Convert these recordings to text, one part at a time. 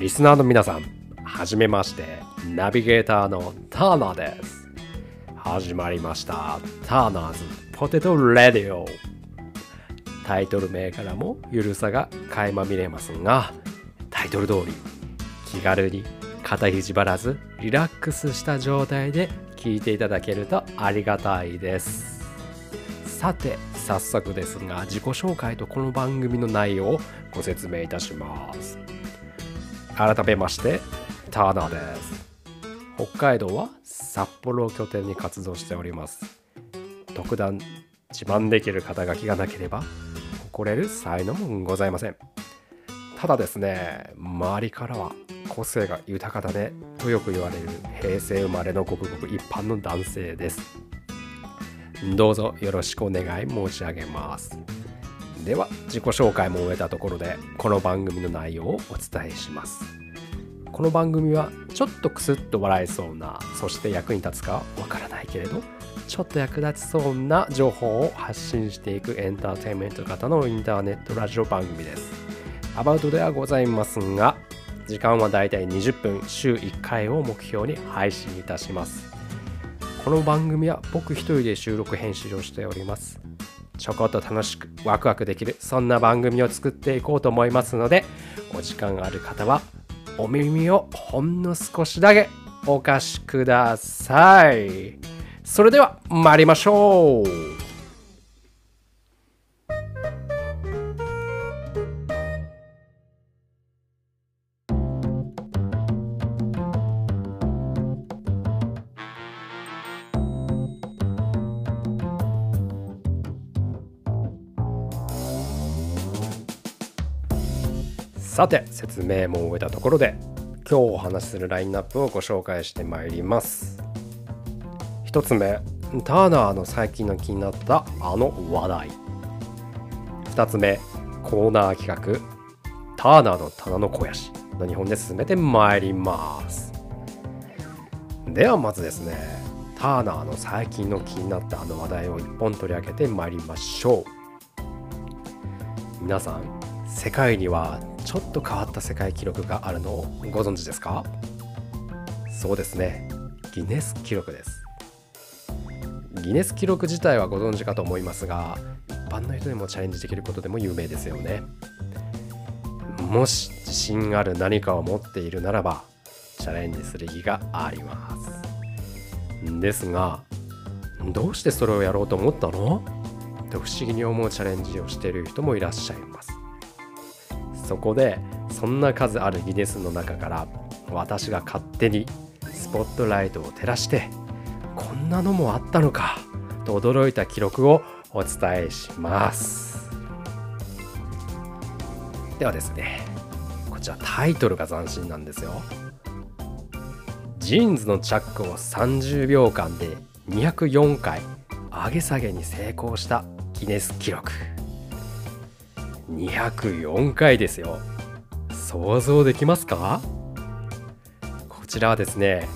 リスナーの皆さんはじめましてナビゲーターのターナーです。始まりましたターナーズポテトレディオ。タイトル名からもゆるさが垣間見れますがタイトル通り気軽に肩肘張らずリラックスした状態で聞いていただけるとありがたいです。さて早速ですが自己紹介とこの番組の内容をご説明いたします。改めましてターナーです。北海道は札幌を拠点に活動しております。特段自慢できる肩書きがなければ誇れる才能もございません。ただですね周りからは個性が豊かだねとよく言われる平成生まれのごくごく一般の男性です。どうぞよろしくお願い申し上げます。では自己紹介も終えたところでこの番組の内容をお伝えします。この番組はちょっとクスッと笑えそうなそして役に立つかわからないけれどちょっと役立ちそうな情報を発信していくエンターテインメント型のインターネットラジオ番組です。アバウトではございますが時間はだいたい20分週1回を目標に配信いたします。この番組は僕一人で収録編集をしております。ちょこっと楽しくワクワクできるそんな番組を作っていこうと思いますのでお時間がある方はお耳をほんの少しだけお貸しください。それでは参りましょう。さて説明も終えたところで今日お話しするラインナップをご紹介してまいります。1つ目ターナーの最近の気になったあの話題。2つ目コーナー企画ターナーの棚の肥やし。の2本で進めてまいります。ではまずですねターナーの最近の気になったあの話題を1本取り上げてまいりましょう。皆さん世界にはちょっと変わった世界記録があるのをご存知ですか？そうですね。ギネス記録です。ギネス記録自体はご存知かと思いますが一般の人でもチャレンジできることでも有名ですよね。もし自信がある何かを持っているならばチャレンジする意義があります。ですがどうしてそれをやろうと思ったの？と不思議に思うチャレンジをしている人もいらっしゃいます。そこでそんな数あるギネスの中から私が勝手にスポットライトを照らしてこんなのもあったのかと驚いた記録をお伝えします。ではですねこちらタイトルが斬新なんですよ。ジーンズのチャックを30秒間で204回上げ下げに成功したギネス記録。204回ですよ。想像できますか？こちらはですね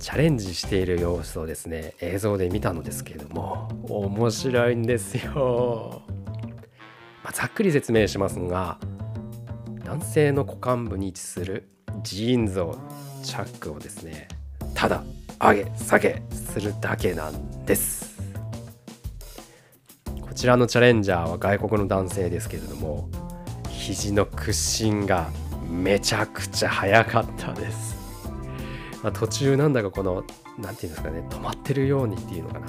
チャレンジしている様子をですね映像で見たのですけれども面白いんですよ、まあ、ざっくり説明しますが男性の股間部に位置するジーンズをチャックをですねただ上げ下げするだけなんです。ちらのチャレンジャーは外国の男性ですけれども肘の屈伸がめちゃくちゃ速かったです、まあ、途中なんだかこの何て言うんですかね止まってるようにっていうのかな。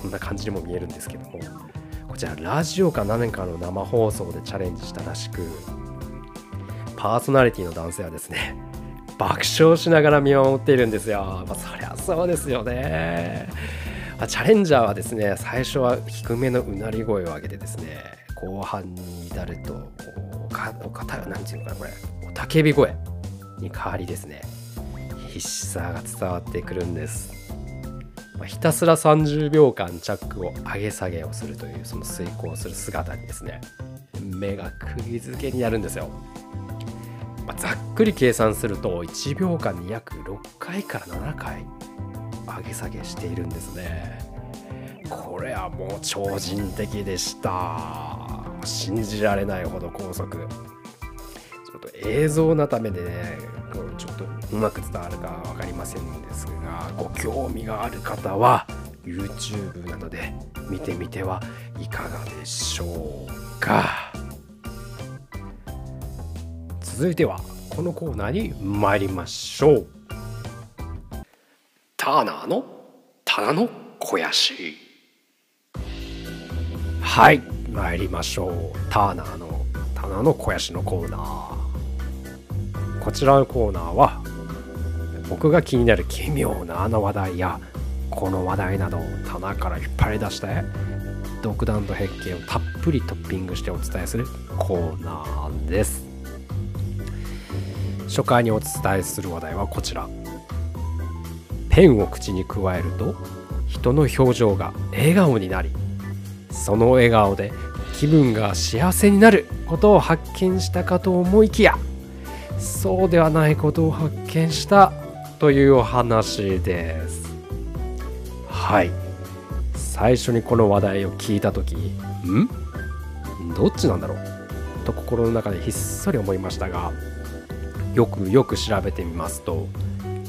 そんな感じにも見えるんですけどもこちらラジオか何かの生放送でチャレンジしたらしくパーソナリティの男性はですね爆笑しながら見守っているんですよ、まあ、そりゃそうですよね。チャレンジャーはですね最初は低めのうなり声を上げてですね後半に至るとおかおかたなんていうのかなこれおたけび声に変わりですね必死さが伝わってくるんです、まあ、ひたすら30秒間チャックを上げ下げをするというその遂行する姿にですね目が釘付けになるんですよ、まあ、ざっくり計算すると1秒間に約6回から7回上げ下げしているんですね。これはもう超人的でした。信じられないほど高速。ちょっと映像のためでねこうちょっとうまく伝わるか分かりませんですがご興味がある方は YouTube などで見てみてはいかがでしょうか。続いてはこのコーナーに参りましょう。ターナーの棚の肥やし。はい参りましょう。ターナーの棚の肥やしのコーナー。こちらのコーナーは僕が気になる奇妙なあの話題やこの話題などを棚から引っ張り出して独断と偏見をたっぷりトッピングしてお伝えするコーナーです。初回にお伝えする話題はこちら。ペンを口に加えると人の表情が笑顔になりその笑顔で気分が幸せになることを発見したかと思いきやそうではないことを発見したというお話です。はい。最初にこの話題を聞いた時ん？どっちなんだろう？と心の中でひっそり思いましたがよくよく調べてみますと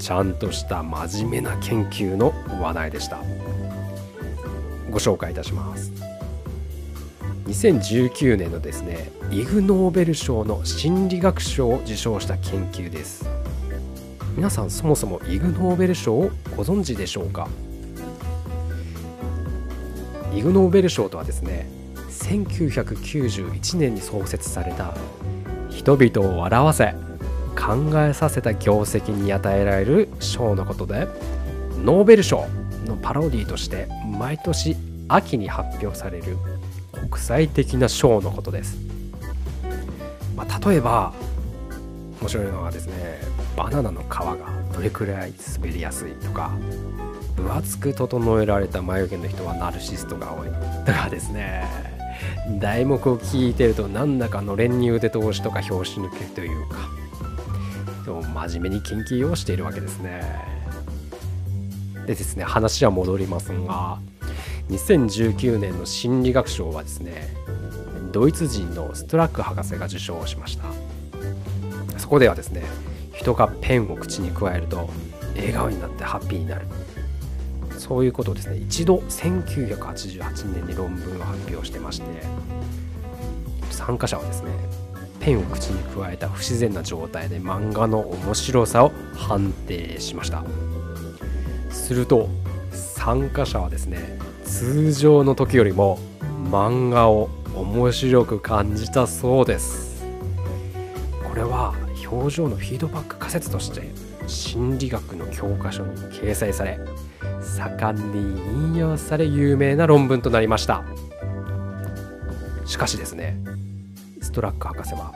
ちゃんとした真面目な研究の話題でした。ご紹介いたします。2019年のですねイグ・ノーベル賞の心理学賞を受賞した研究です。皆さんそもそもイグ・ノーベル賞をご存知でしょうか？イグ・ノーベル賞とはですね1991年に創設された人々を笑わせ考えさせた業績に与えられる賞のことでノーベル賞のパロディとして毎年秋に発表される国際的な賞のことです、まあ、例えば面白いのはですねバナナの皮がどれくらい滑りやすいとか分厚く整えられた眉毛の人はナルシストが多いとかですね。題目を聞いてるとなんだかの練乳で投資とか拍子抜けというかでも真面目に研究をしているわけですね。でですね話は戻りますが2019年の心理学賞はですねドイツ人のストラック博士が受賞しました。そこではですね人がペンを口に加えると笑顔になってハッピーになる。そういうことをですね一度1988年に論文を発表してまして参加者はですねペンを口に加えた不自然な状態で漫画の面白さを判定しました。すると参加者はですね通常の時よりも漫画を面白く感じたそうです。これは表情のフィードバック仮説として心理学の教科書に掲載され盛んに引用され有名な論文となりました。しかしですねトラック博士は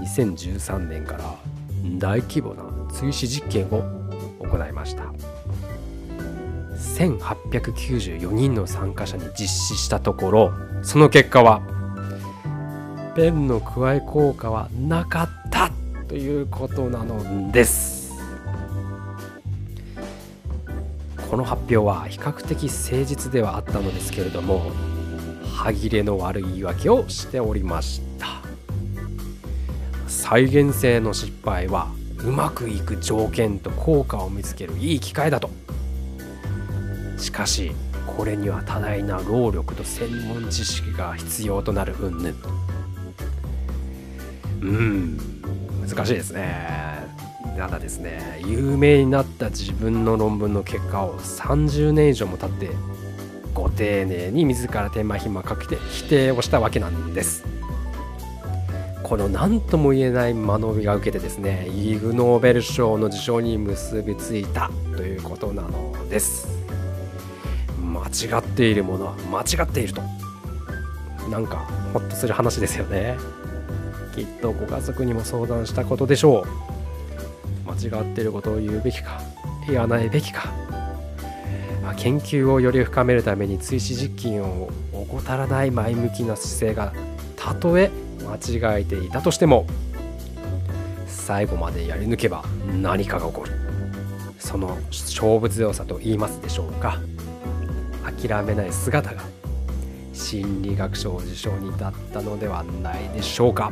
2013年から大規模な追試実験を行いました。1894人の参加者に実施したところその結果はペンの加え効果はなかったということなのです。この発表は比較的誠実ではあったのですけれども歯切れの悪い言い訳をしておりました。再現性の失敗はうまくいく条件と効果を見つけるいい機会だと。しかしこれには多大な労力と専門知識が必要となる云々。うん難しいですね。ただですね有名になった自分の論文の結果を30年以上も経ってご丁寧に自ら手間暇かけて否定をしたわけなんです。この何とも言えない間延びが受けてですねイグ・ノーベル賞の受賞に結びついたということなのです。間違っているものは間違っていると。なんかホッとする話ですよね。きっとご家族にも相談したことでしょう。間違っていることを言うべきか言わないべきか、あ、研究をより深めるために追試実験を怠らない前向きな姿勢がたとえ間違えていたとしても最後までやり抜けば何かが起こる。その勝負強さと言いますでしょうか。諦めない姿が心理学賞受賞に至ったのではないでしょうか。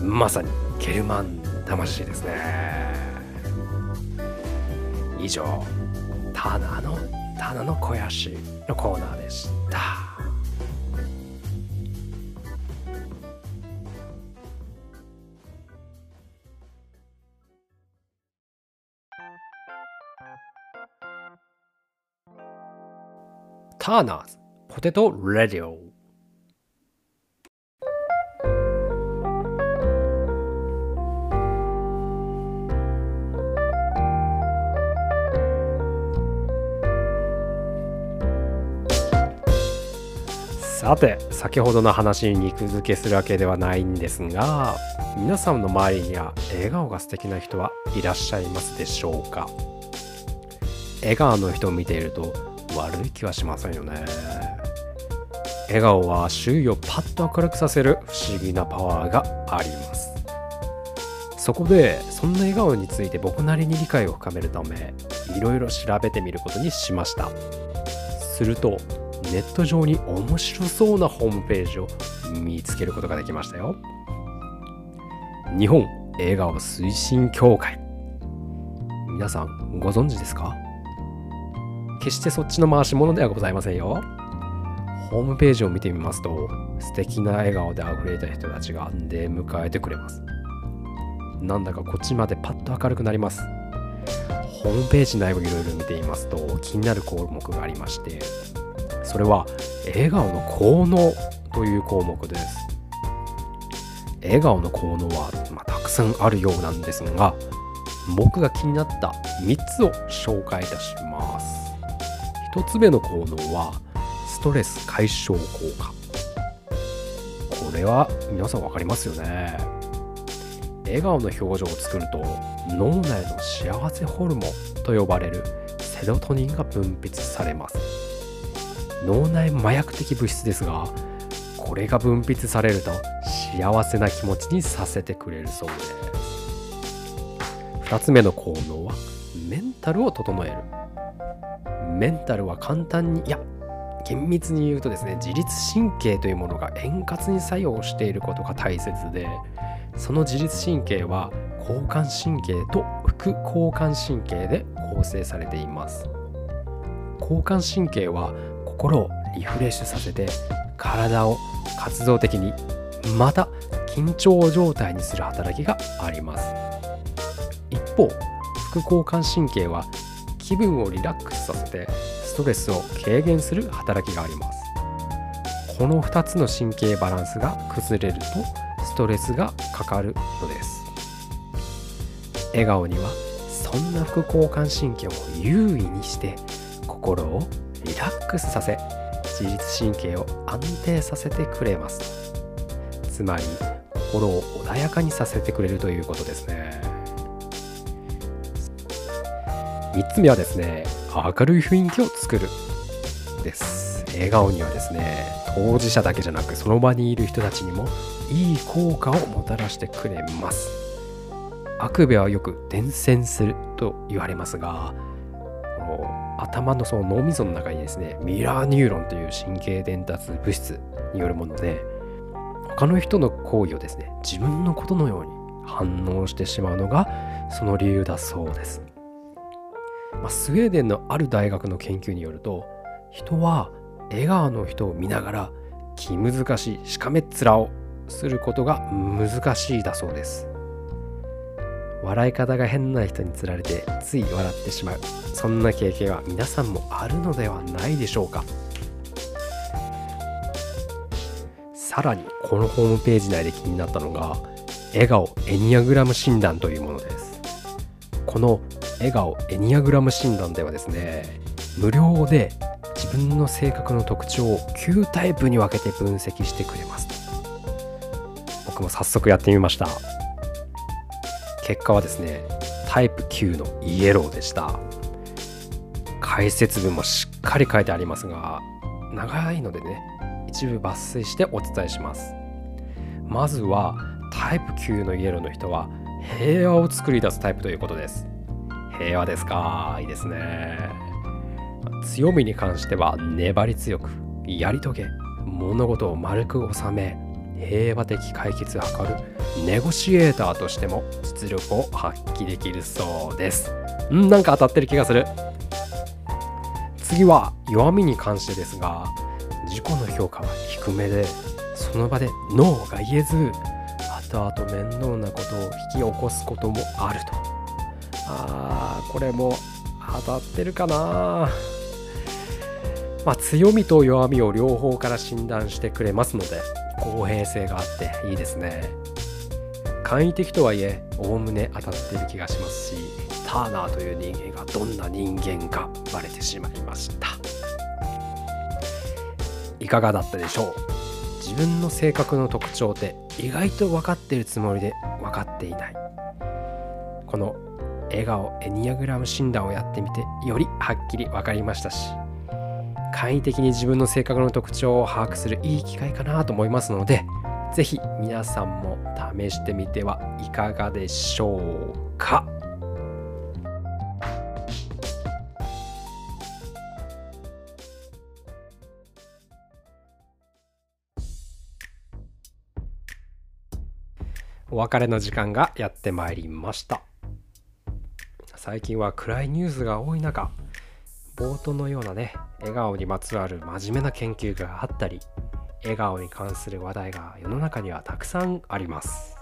まさにゲルマン魂ですね。以上タナのタナの肥やしのコーナーでした。ターナーズポテトレディオさて先ほどの話に肉付けするわけではないんですが皆さんの周りには笑顔が素敵な人はいらっしゃいますでしょうか？笑顔の人を見ていると悪い気はしませんよね。笑顔は周囲をパッと明るくさせる不思議なパワーがあります。そこでそんな笑顔について僕なりに理解を深めるためいろいろ調べてみることにしました。するとネット上に面白そうなホームページを見つけることができましたよ。日本笑顔推進協会。皆さんご存知ですか？決してそっちの回し物ではございませんよ。ホームページを見てみますと素敵な笑顔で溢れた人たちが出迎えてくれます。なんだかこっちまでパッと明るくなります。ホームページ内をいろいろ見ていますと気になる項目がありましてそれは笑顔の効能という項目です。笑顔の効能は、まあ、たくさんあるようなんですが僕が気になった3つを紹介いたします。1つ目の効能はストレス解消効果。これは皆さん分かりますよね。笑顔の表情を作ると脳内の幸せホルモンと呼ばれるセロトニンが分泌されます。脳内麻薬的物質ですがこれが分泌されると幸せな気持ちにさせてくれるそうです。2つ目の効能はメンタルを整える。メンタルは簡単にいや厳密に言うとですね自律神経というものが円滑に作用していることが大切でその自律神経は交感神経と副交感神経で構成されています。交感神経は心をリフレッシュさせて体を活動的にまた緊張状態にする働きがあります。一方副交感神経は気分をリラックスさせてストレスを軽減する働きがあります。この2つの神経バランスが崩れるとストレスがかかるのです。笑顔にはそんな副交感神経を優位にして心をリラックスさせ自律神経を安定させてくれます。つまり心を穏やかにさせてくれるということですね。3つ目はですね明るい雰囲気を作るです。笑顔にはですね当事者だけじゃなくその場にいる人たちにもいい効果をもたらしてくれます。あくびはよく伝染すると言われますがこの頭のその脳みその中にですねミラーニューロンという神経伝達物質によるもので他の人の行為をですね自分のことのように反応してしまうのがその理由だそうです、まあ、スウェーデンのある大学の研究によると人は笑顔の人を見ながら気難しいしかめっ面をすることが難しいだそうです。笑い方が変な人につられてつい笑ってしまう。そんな経験は皆さんもあるのではないでしょうか。さらにこのホームページ内で気になったのが笑顔エニアグラム診断というものです。この笑顔エニアグラム診断ではですね無料で自分の性格の特徴を9タイプに分けて分析してくれます。僕も早速やってみました。結果はですねタイプ9のイエローでした。解説文もしっかり書いてありますが長いのでね一部抜粋してお伝えします。まずはタイプ9のイエローの人は平和を作り出すタイプということです。平和ですか？いいですね。強みに関しては粘り強くやり遂げ物事を丸く収め平和的解決を図るネゴシエーターとしても実力を発揮できるそうです。んなんか当たってる気がする。次は弱みに関してですが自己の評価は低めでその場でノーが言えず後々面倒なことを引き起こすこともあると。あこれも当たってるかな。まあ強みと弱みを両方から診断してくれますので公平性があっていいですね。簡易的とはいえおおむね当たっている気がしますしターナーという人間がどんな人間かバレてしまいました。いかがだったでしょう？自分の性格の特徴って意外と分かってるつもりで分かっていない。この笑顔エニアグラム診断をやってみてよりはっきり分かりましたし簡易的に自分の性格の特徴を把握するいい機会かなと思いますので是非皆さんも試してみてはいかがでしょうか。お別れの時間がやってまいりました。最近は暗いニュースが多い中冒頭のようなね笑顔にまつわる真面目な研究があったり笑顔に関する話題が世の中にはたくさんあります。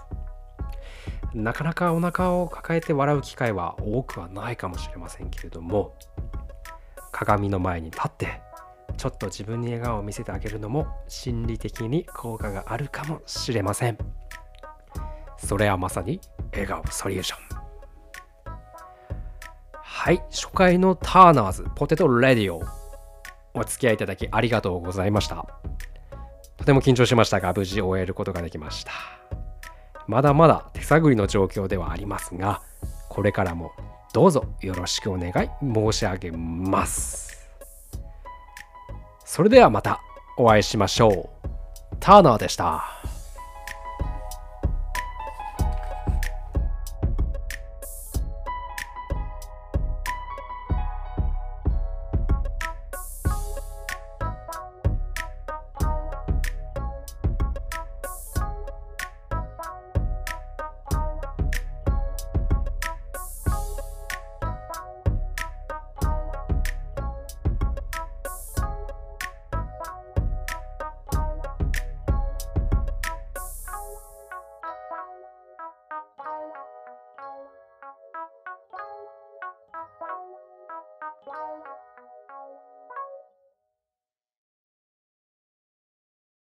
なかなかお腹を抱えて笑う機会は多くはないかもしれませんけれども鏡の前に立ってちょっと自分に笑顔を見せてあげるのも心理的に効果があるかもしれません。それはまさに笑顔ソリューション。はい初回のターナーズポテトレディオ。お付き合いいただきありがとうございました。とても緊張しましたが無事終えることができました。まだまだ手探りの状況ではありますがこれからもどうぞよろしくお願い申し上げます。それではまたお会いしましょう。ターナーでした。